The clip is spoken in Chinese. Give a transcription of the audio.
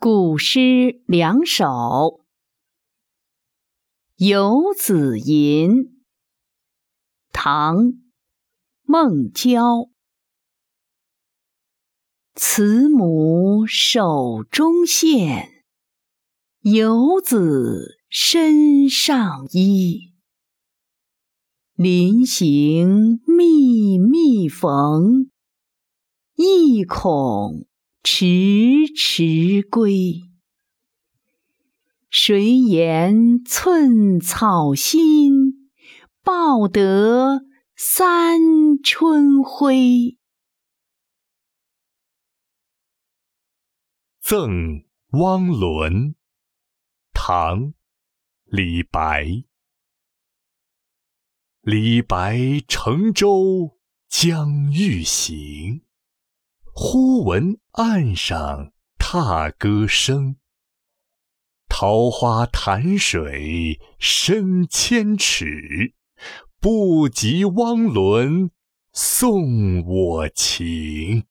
古诗两首《游子吟》唐·孟郊，慈母手中线，游子身上衣。临行密密缝，意恐。迟迟归，谁言寸草心，报得三春晖？赠汪伦，唐·李白。李白乘舟将欲行。忽闻岸上踏歌声，桃花潭水深千尺，不及汪伦送我情。